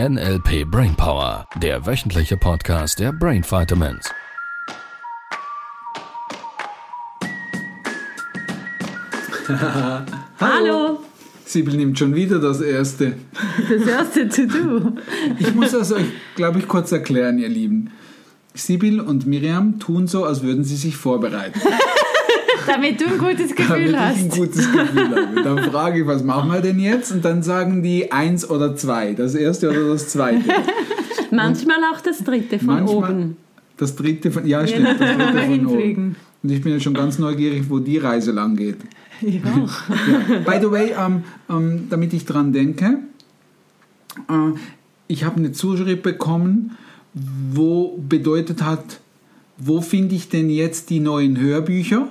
NLP Brainpower, der wöchentliche Podcast der Brain Vitamins. Hallo. Sibyl nimmt schon wieder das erste. Das erste To-Do. Ich muss das euch, glaube ich, kurz erklären, ihr Lieben. Sibyl und Miriam tun so, als würden sie sich vorbereiten. Damit du ein gutes Gefühl damit hast. ich ein gutes Gefühl habe. Dann frage ich, was machen wir denn jetzt? Und dann sagen die eins oder zwei. Das erste oder das zweite. Manchmal auch das dritte von Manchmal oben. Das dritte von, ja stimmt, das dritte von Hinfliegen. oben. Und ich bin ja schon ganz neugierig, wo die Reise lang geht. Ich auch. Ja. By the way, ähm, ähm, damit ich dran denke, äh, ich habe eine Zuschrift bekommen, wo bedeutet hat, wo finde ich denn jetzt die neuen Hörbücher?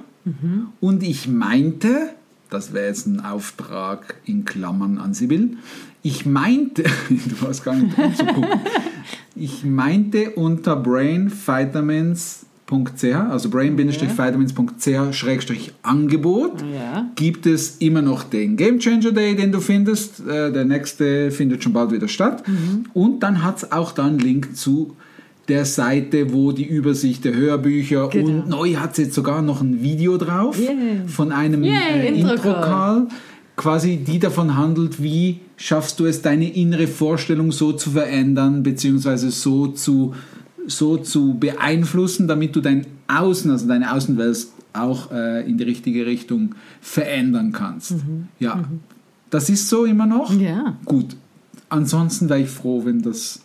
Und ich meinte, das wäre jetzt ein Auftrag in Klammern an Sibyl, ich meinte, du hast gar nicht umzugucken, ich meinte unter brainvitamins.ch, also brain-vitamins.ch-angebot, Ja. gibt es immer noch den Game Changer Day, den du findest. Äh, Der nächste findet schon bald wieder statt. Und dann hat es auch da einen Link zu der Seite, wo die Übersicht der Hörbücher Genau. und neu hat es jetzt sogar noch ein Video drauf Yeah. von einem Yay, äh, Intro-Call. Quasi die davon handelt, wie schaffst du es, deine innere Vorstellung so zu verändern, beziehungsweise so zu, so zu beeinflussen, damit du dein Außen, also deine Außenwelt auch äh, in die richtige Richtung verändern kannst. Ja, das ist so immer noch. Ja. Gut. Ansonsten wäre ich froh, wenn das.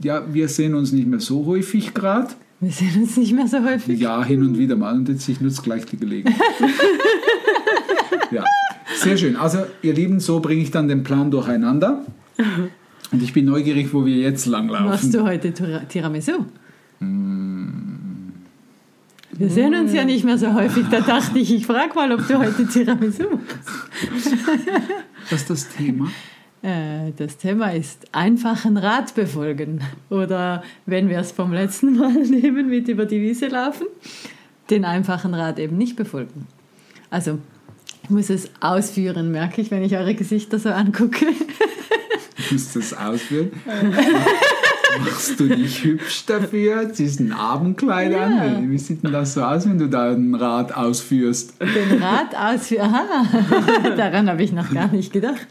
Ja, wir sehen uns nicht mehr so häufig gerade. Wir sehen uns nicht mehr so häufig. Ja, hin und wieder mal. Und jetzt ich nutze gleich die Gelegenheit. ja, sehr schön. Also, ihr Lieben, so bringe ich dann den Plan durcheinander. Und ich bin neugierig, wo wir jetzt langlaufen. Machst du heute Tira- Tiramisu? Wir sehen uns ja nicht mehr so häufig. Da dachte ich, ich frage mal, ob du heute Tiramisu machst. Was ist das Thema? Äh, Das Thema ist einfachen Rat befolgen. Oder wenn wir es vom letzten Mal nehmen, mit über die Wiese laufen, den einfachen Rat eben nicht befolgen. Also, ich muss es ausführen, merke ich, wenn ich eure Gesichter so angucke. Du musst das ausführen. Machst du dich hübsch dafür? Ziehst ein Abendkleid Ja. an? Wie sieht denn das so aus, wenn du da einen Rad ausführst? Den Rat ausführen. Aha, daran habe ich noch gar nicht gedacht.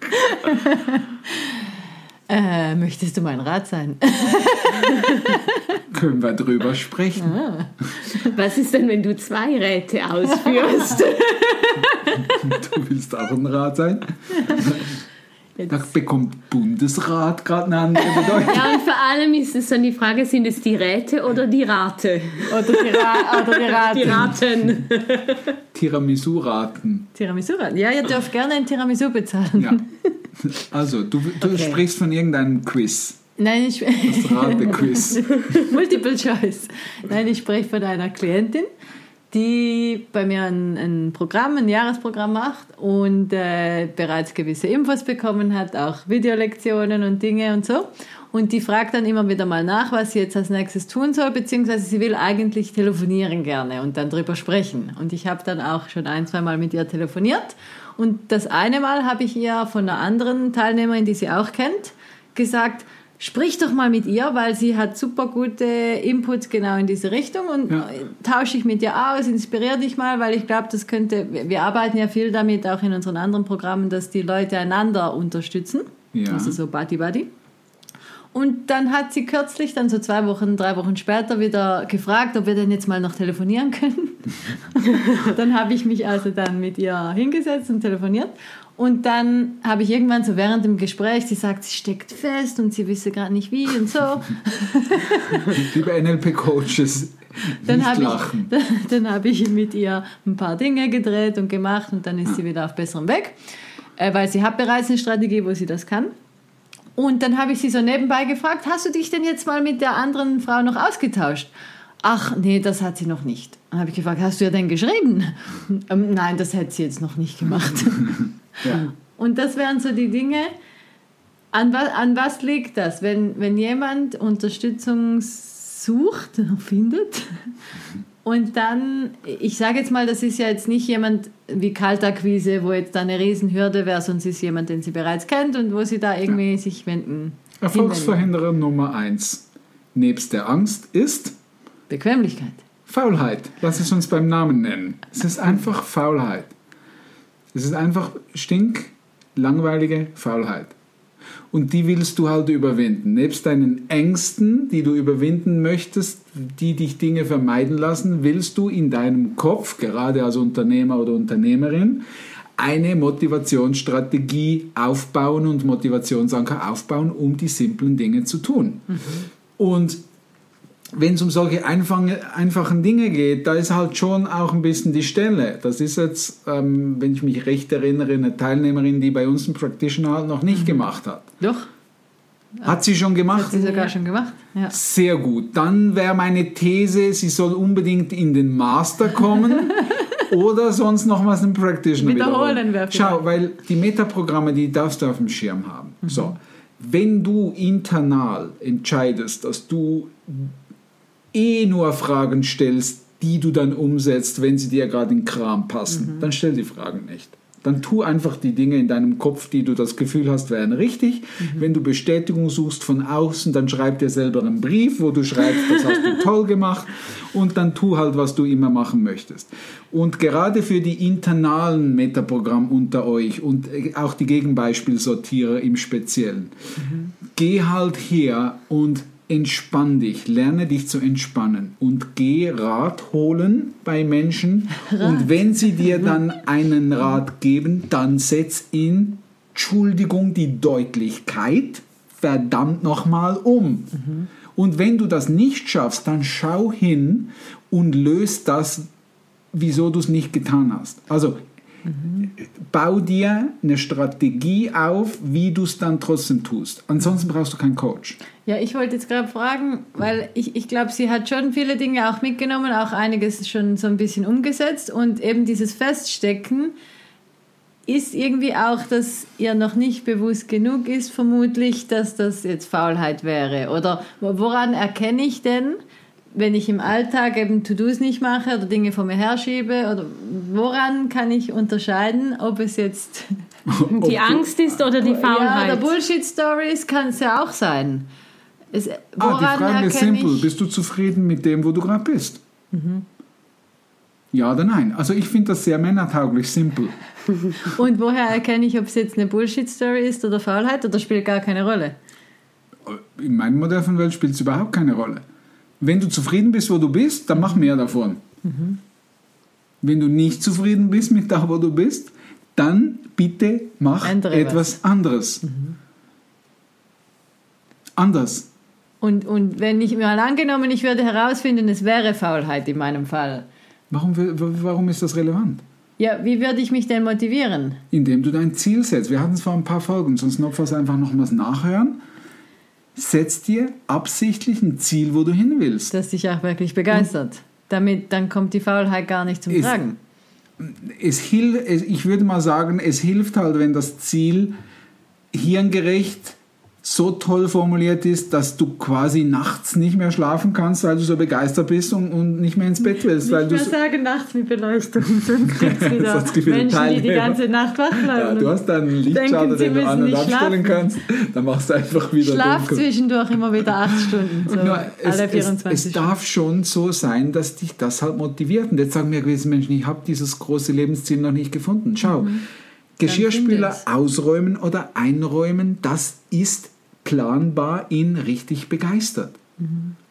Äh, möchtest du mein Rat sein? Können wir drüber sprechen? Was ist denn, wenn du zwei Räte ausführst? Du willst auch ein Rat sein? Da bekommt Bundesrat gerade eine andere Bedeutung. ja, und vor allem ist es dann die Frage, sind es die Räte oder die Rate? Oder die, Ra oder die Raten. Die Raten. Tiramisu-Raten. Tiramisu-Rat. Ja, ihr dürft gerne ein Tiramisu bezahlen. Ja. Also, du, du Okay. sprichst von irgendeinem Quiz. Nein, ich Das Rate-Quiz. Multiple Choice. Nein, ich spreche von einer Klientin, die bei mir ein, ein Programm, ein Jahresprogramm macht und äh, bereits gewisse Infos bekommen hat, auch Videolektionen und Dinge und so. Und die fragt dann immer wieder mal nach, was sie jetzt als nächstes tun soll, beziehungsweise sie will eigentlich telefonieren gerne und dann drüber sprechen. Und ich habe dann auch schon ein, zwei Mal mit ihr telefoniert. Und das eine Mal habe ich ihr von einer anderen Teilnehmerin, die sie auch kennt, gesagt, sprich doch mal mit ihr, weil sie hat super gute Inputs genau in diese Richtung und Ja. tausche ich mit ihr aus, inspiriere dich mal, weil ich glaube, das könnte, wir arbeiten ja viel damit, auch in unseren anderen Programmen, dass die Leute einander unterstützen. Ja. Also so Buddy Buddy. Und dann hat sie kürzlich, dann so zwei Wochen, drei Wochen später wieder gefragt, ob wir denn jetzt mal noch telefonieren können. dann habe ich mich also dann mit ihr hingesetzt und telefoniert. Und dann habe ich irgendwann so während dem Gespräch, sie sagt, sie steckt fest und sie wisse gerade nicht wie und so. Liebe NLP-Coaches, Dann habe ich, dann habe ich mit ihr ein paar Dinge gedreht und gemacht und dann ist sie wieder auf besserem Weg, äh, weil sie hat bereits eine Strategie, wo sie das kann. Und dann habe ich sie so nebenbei gefragt, hast du dich denn jetzt mal mit der anderen Frau noch ausgetauscht? Ach, nee, das hat sie noch nicht. Dann habe ich gefragt, hast du ja denn geschrieben? Ähm, nein, das hätte sie jetzt noch nicht gemacht. Ja. Und das wären so die Dinge, an, wa an was liegt das? Wenn, wenn jemand Unterstützung sucht, findet und dann, ich sage jetzt mal, das ist ja jetzt nicht jemand wie Kaltakquise, wo jetzt da eine Riesenhürde wäre, sonst ist jemand, den sie bereits kennt und wo sie da irgendwie sich wenden Erfolgsverhinderer Nummer eins nebst der Angst ist Bequemlichkeit. Faulheit. Lass es uns beim Namen nennen. Es ist einfach Faulheit. Es ist einfach stink, langweilige Faulheit. Und die willst du halt überwinden. Nebst deinen Ängsten, die du überwinden möchtest, die dich Dinge vermeiden lassen, willst du in deinem Kopf, gerade als Unternehmer oder Unternehmerin, eine Motivationsstrategie aufbauen und Motivationsanker aufbauen, um die simplen Dinge zu tun. Und wenn es um solche einfachen, Dinge geht, da ist halt schon auch ein bisschen die Stelle. Das ist jetzt, ähm, wenn ich mich recht erinnere, eine Teilnehmerin, die bei uns einen Practitioner halt noch nicht gemacht hat. Doch, Hat sie schon gemacht? hat sie sogar schon gemacht. Ja. Sehr gut. Dann wäre meine These, sie soll unbedingt in den Master kommen oder sonst noch was im Practitioner Wiederholen wiederholen. Schau, weil die Metaprogramme, die darfst du auf dem Schirm haben. So, wenn du internal entscheidest, dass du eh nur Fragen stellst, die du dann umsetzt, wenn sie dir gerade in Kram passen, dann stell die Fragen nicht. Dann tu einfach die Dinge in deinem Kopf, die du das Gefühl hast, wären richtig. Wenn du Bestätigung suchst von außen, dann schreib dir selber einen Brief, wo du schreibst, das hast du toll gemacht. Und dann tu halt, was du immer machen möchtest. Und gerade für die internalen Metaprogramm unter euch und auch die Gegenbeispielsortierer im Speziellen, geh halt her und entspann dich, lerne dich zu entspannen und geh Rat holen bei Menschen. Und wenn sie dir dann einen Rat geben, dann setz in, Entschuldigung, die Deutlichkeit verdammt nochmal um. Und wenn du das nicht schaffst, dann schau hin und löst das, wieso du es nicht getan hast. Also bau dir eine Strategie auf, wie du es dann trotzdem tust. Ansonsten brauchst du keinen Coach. Ja, ich wollte jetzt gerade fragen, weil ich, ich glaube, sie hat schon viele Dinge auch mitgenommen, auch einiges schon so ein bisschen umgesetzt und eben dieses Feststecken ist irgendwie auch, dass ihr noch nicht bewusst genug ist, vermutlich, dass das jetzt Faulheit wäre. Oder woran erkenne ich denn, wenn ich im Alltag eben To-Dos nicht mache oder Dinge vor mir herschiebe? Oder woran kann ich unterscheiden, ob es jetzt Die Angst ist oder die ja, Faulheit? oder Bullshit-Stories kann es ja auch sein. Es, Ah, die Frage ist simpel. Bist du zufrieden mit dem, wo du gerade bist? Ja oder nein? Also ich finde das sehr männertauglich, simpel. Und woher erkenne ich, ob es jetzt eine Bullshit-Story ist oder Faulheit oder spielt gar keine Rolle? In meinem Modell von Welt spielt es überhaupt keine Rolle. Wenn du zufrieden bist, wo du bist, dann mach mehr davon. Wenn du nicht zufrieden bist mit da, wo du bist, dann bitte mach Ändere etwas anderes. Anders. Und, und wenn ich mal angenommen, ich würde herausfinden, es wäre Faulheit in meinem Fall. Warum, warum ist das relevant? Ja, wie würde ich mich denn motivieren? Indem du dein Ziel setzt. Wir hatten es vor ein paar Folgen, sonst notfalls einfach nochmals nachhören. Setz dir absichtlich ein Ziel, wo du hin willst. Das dich auch wirklich begeistert. Damit dann kommt die Faulheit gar nicht zum Tragen. es hil es, ich würde mal sagen, es hilft halt, wenn das Ziel hirngerecht so toll formuliert ist, dass du quasi nachts nicht mehr schlafen kannst, weil du so begeistert bist und, und nicht mehr ins Bett willst. Weil du so, sagen nachts mit Beleuchtung, sonst gibt es wieder Menschen, die die Teilnehmer. ganze Nacht wach ja, bleiben. du hast da einen Lichtschalter, den du an- und nicht abstellen kannst, dann machst du einfach wieder Schlaf dunkel. zwischendurch immer wieder acht Stunden, so Nur, es, alle es, 24 es Stunden. darf schon so sein, dass dich das halt motiviert. Und jetzt sagen mir gewisse Menschen, ich habe dieses große Lebensziel noch nicht gefunden. Schau, Geschirrspüler finde es. ausräumen oder einräumen, das ist planbar in richtig begeistert.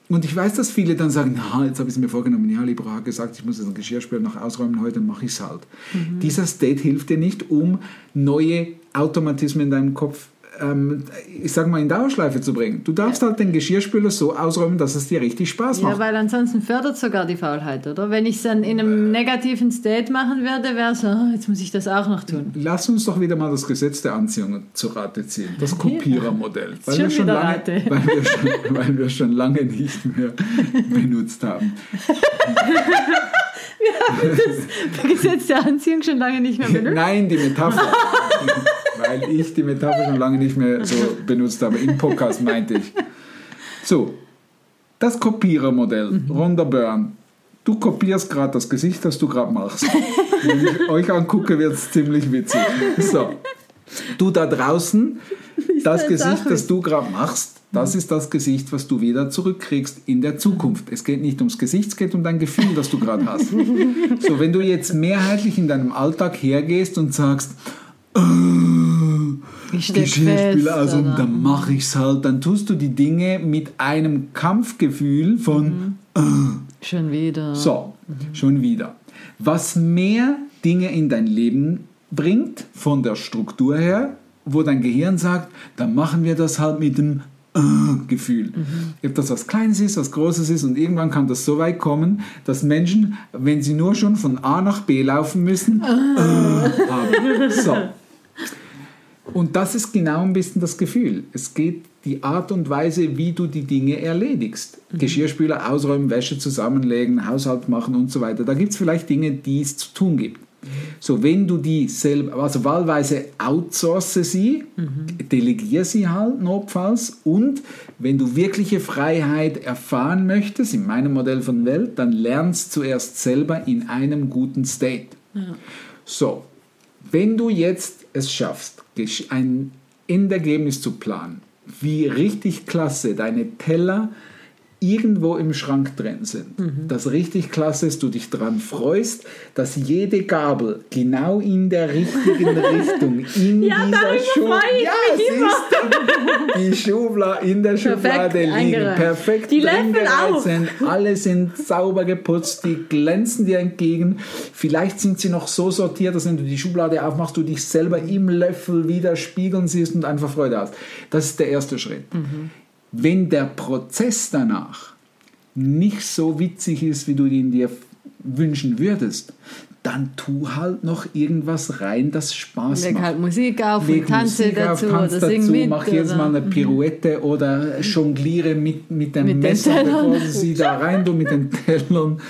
Und ich weiß, dass viele dann sagen, na, jetzt habe ich es mir vorgenommen, ja, Libra hat gesagt, ich muss jetzt ein Geschirrspüler noch ausräumen, heute mache ich es halt. Dieser State hilft dir nicht, um neue Automatismen in deinem Kopf, ähm, ich sag mal, in Dauerschleife zu bringen. Du darfst halt den Geschirrspüler so ausräumen, dass es dir richtig Spaß Ja, macht. weil ansonsten fördert sogar die Faulheit, oder? Wenn ich es dann in einem negativen State machen würde, wäre so, oh, jetzt muss ich das auch noch tun. Lass uns doch wieder mal das Gesetz der Anziehung zu Rate ziehen, das Kopierermodell, weil, wir schon lange, weil, wir schon, weil wir schon lange nicht mehr benutzt haben. Gesetz der Anziehung schon lange nicht mehr benutzt. Nein, die Metapher, weil ich die Metapher schon lange nicht mehr so benutzt habe. Im Podcast meinte ich. So, das Kopierermodell, Rhonda Byrne. Du kopierst gerade das Gesicht, das du gerade machst. Wenn ich euch angucke, wird es ziemlich witzig. So, du da draußen, das Gesicht, das du gerade machst, das ist das Gesicht, was du wieder zurückkriegst in der Zukunft. Es geht nicht ums Gesicht, es geht um dein Gefühl, das du gerade hast. So, wenn du jetzt mehrheitlich in deinem Alltag hergehst und sagst, Ich Geschirrspüler, fest, also oder? dann mache ich's halt, dann tust du die Dinge mit einem Kampfgefühl von Schon wieder. so, schon wieder. Was mehr Dinge in dein Leben bringt, von der Struktur her, wo dein Gehirn sagt, dann machen wir das halt mit dem äh, Gefühl. Ob das was Kleines ist, was Großes ist und irgendwann kann das so weit kommen, dass Menschen, wenn sie nur schon von A nach B laufen müssen, äh, haben. So. Und das ist genau ein bisschen das Gefühl. Es geht die Art und Weise, wie du die Dinge erledigst. Geschirrspüler ausräumen, Wäsche zusammenlegen, Haushalt machen und so weiter. Da gibt es vielleicht Dinge, die es zu tun gibt. So, wenn du die selber, also wahlweise outsource sie, delegier sie halt notfalls und wenn du wirkliche Freiheit erfahren möchtest, in meinem Modell von Welt, dann lernst zuerst selber in einem guten State. So, wenn du jetzt es schaffst, ein Endergebnis zu planen, wie richtig klasse deine Teller irgendwo im Schrank drin sind, Mhm. das richtig klasse ist, du dich daran freust, dass jede Gabel genau in der richtigen Richtung in Ja, dieser Schublade, ja, siehst du, die Schublade in der Schublade liegen, eingereiht. perfekt Die drin sind, alle sind sauber geputzt, die glänzen dir entgegen. Vielleicht sind sie noch so sortiert, dass wenn du die Schublade aufmachst, du dich selber im Löffel wieder spiegeln siehst und einfach Freude hast. Das ist der erste Schritt. Wenn der Prozess danach nicht so witzig ist, wie du ihn dir wünschen würdest, dann tu halt noch irgendwas rein, das Spaß Leg macht. halt Musik auf Leg und tanze Musik auf, dazu tanz oder dazu, mit. mach oder- Mal eine Pirouette oder jongliere mit, mit dem Mit Messer, bevor du sie da rein tust, mit den Tellern,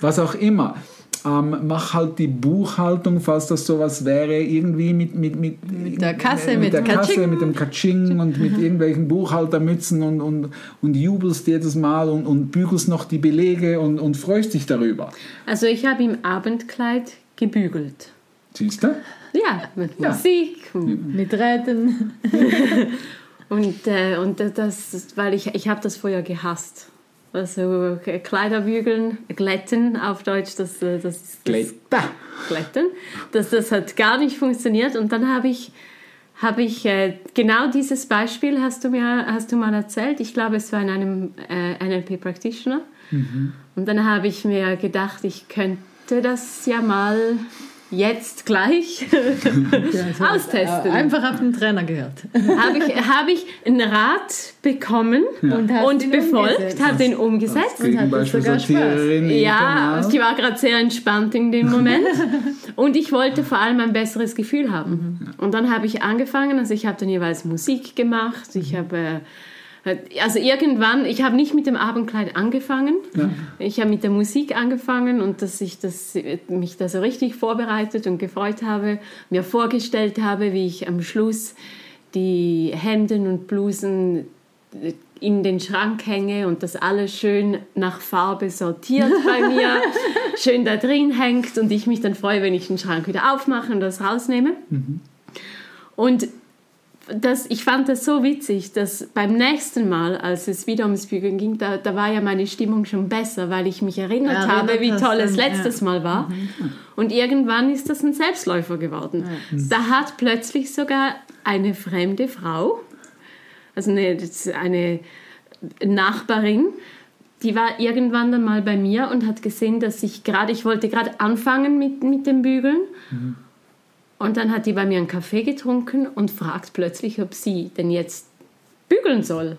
was auch immer. Ähm, mach halt die Buchhaltung, falls das sowas wäre, irgendwie mit, mit, mit, Mit der Kasse, mit, mit der Kasse, mit dem Katsching und mit irgendwelchen Buchhaltermützen und, und, und jubelst jedes Mal und, und bügelst noch die Belege und, und freust dich darüber. Also ich habe im Abendkleid gebügelt. Siehst du? Ja, mit Ja. Musik. Und, Mit Räten. und, äh, und das, weil ich, ich habe das vorher gehasst. Also Kleider bügeln, glätten auf Deutsch, das, äh, das, das Glätten. glätten. Das, das hat gar nicht funktioniert. Und dann habe ich, habe ich äh, genau dieses Beispiel hast du mir hast du mal erzählt. Ich glaube, es war in einem äh, NLP Practitioner. Und dann habe ich mir gedacht, ich könnte das ja mal jetzt gleich austesten. Einfach auf den Trainer gehört. habe ich, habe ich einen Rat bekommen Und hast und ihn befolgt, habe den umgesetzt. Und hat sogar Spaß. Ja, ich war gerade sehr entspannt in dem Moment. Und ich wollte vor allem ein besseres Gefühl haben. Und dann habe ich angefangen, also ich habe dann jeweils Musik gemacht, ich habe... äh, Also irgendwann, ich habe nicht mit dem Abendkleid angefangen. Ich habe mit der Musik angefangen und dass ich das, mich da so richtig vorbereitet und gefreut habe, mir vorgestellt habe, wie ich am Schluss die Hemden und Blusen in den Schrank hänge und das alles schön nach Farbe sortiert bei mir, schön da drin hängt und ich mich dann freue, wenn ich den Schrank wieder aufmache und das rausnehme. Und das, ich fand das so witzig, dass beim nächsten Mal, als es wieder ums Bügeln ging, da, da war ja meine Stimmung schon besser, weil ich mich erinnert Erinnert habe, wie toll es letztes ja. Mal war. Und irgendwann ist das ein Selbstläufer geworden. Da hat plötzlich sogar eine fremde Frau, also eine, eine Nachbarin, die war irgendwann dann mal bei mir und hat gesehen, dass ich gerade, ich wollte gerade anfangen mit, mit dem Bügeln. Und dann hat die bei mir einen Kaffee getrunken und fragt plötzlich, ob sie denn jetzt bügeln soll.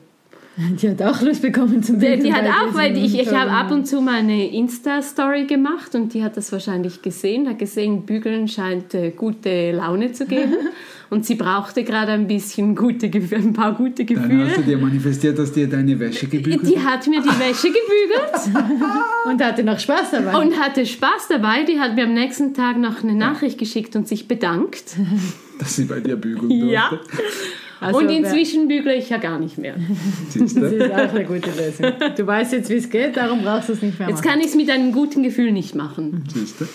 Die hat auch Lust bekommen zum Die, Bügeln die hat auch, weil ich, ich habe ab und zu mal eine Insta-Story gemacht und die hat das wahrscheinlich gesehen, hat gesehen, bügeln scheint äh, gute Laune zu geben und sie brauchte gerade ein bisschen gute, ein paar gute Dann hast Gefühle. du dir manifestiert, dass dir deine Wäsche gebügelt Die hat mir die Wäsche gebügelt Und hatte noch Spaß dabei. und hatte Spaß dabei. Die hat mir am nächsten Tag noch eine Nachricht geschickt und sich bedankt. dass sie bei dir bügeln durfte. Ja. Also, und inzwischen bügle ich ja gar nicht mehr. Siehst Das du? ist auch eine gute Lösung. Du weißt jetzt, wie es geht, darum brauchst du es nicht mehr Jetzt machen. kann ich es mit einem guten Gefühl nicht machen. Siehst du?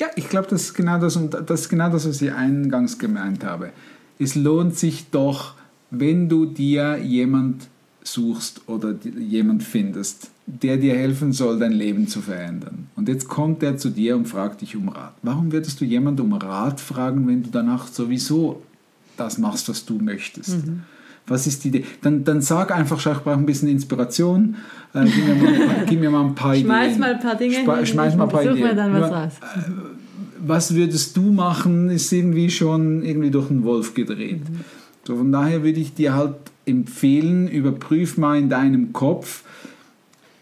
Ja, ich glaube, das ist genau das und das ist genau das, was ich eingangs gemeint habe. es lohnt sich doch, wenn du dir jemand suchst oder jemand findest, der dir helfen soll, dein Leben zu verändern. Und jetzt kommt er zu dir und fragt dich um Rat. Warum würdest du jemand um Rat fragen, wenn du danach sowieso das machst, was du möchtest? Mhm. Was ist die Idee? Dann, dann sag einfach, ich brauche ein bisschen Inspiration. Äh, gib, mir mal, gib, mir mal, ein paar schmeiß Ideen. mal ein paar Dinge Spa hin, schmeiß mal ein paar Ideen. dann was Nur, raus. äh, was würdest du machen, ist irgendwie schon irgendwie durch den Wolf gedreht. Mhm. So, von daher würde ich dir halt empfehlen, überprüf mal in deinem Kopf,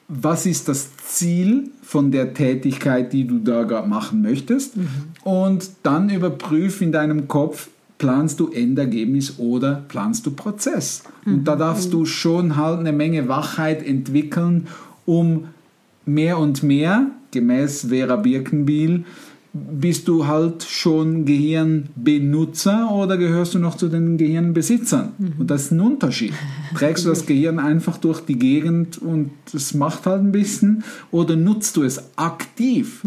was ist das Ziel von der Tätigkeit, die du da gerade machen möchtest. Mhm. Und dann überprüf in deinem Kopf, planst du Endergebnis oder planst du Prozess. Und da darfst du schon halt eine Menge Wachheit entwickeln, um mehr und mehr, gemäß Vera Birkenbiel, bist du halt schon Gehirnbenutzer oder gehörst du noch zu den Gehirnbesitzern? Und das ist ein Unterschied. Trägst du das Gehirn einfach durch die Gegend und es macht halt ein bisschen oder nutzt du es aktiv?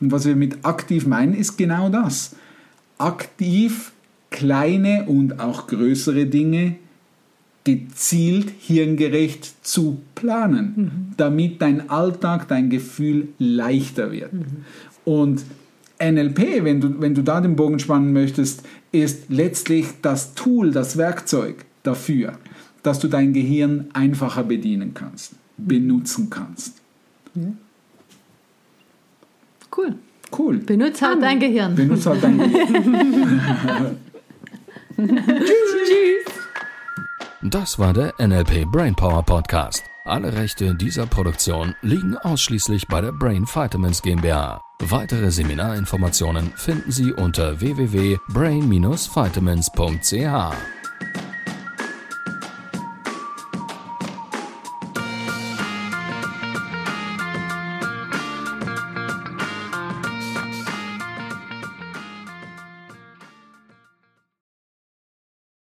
Und was wir mit aktiv meinen, ist genau das. Aktiv kleine und auch größere Dinge gezielt hirngerecht zu planen, damit dein Alltag, dein Gefühl leichter wird. Und NLP, wenn du, wenn du da den Bogen spannen möchtest, ist letztlich das Tool, das Werkzeug dafür, dass du dein Gehirn einfacher bedienen kannst, benutzen kannst. Cool. Cool. Benutz halt dein Gehirn. Benutze halt dein Gehirn. Das war der NLP Brainpower Podcast. Alle Rechte dieser Produktion liegen ausschließlich bei der Brain Vitamins GmbH. Weitere Seminarinformationen finden Sie unter www.brain-vitamins.ch.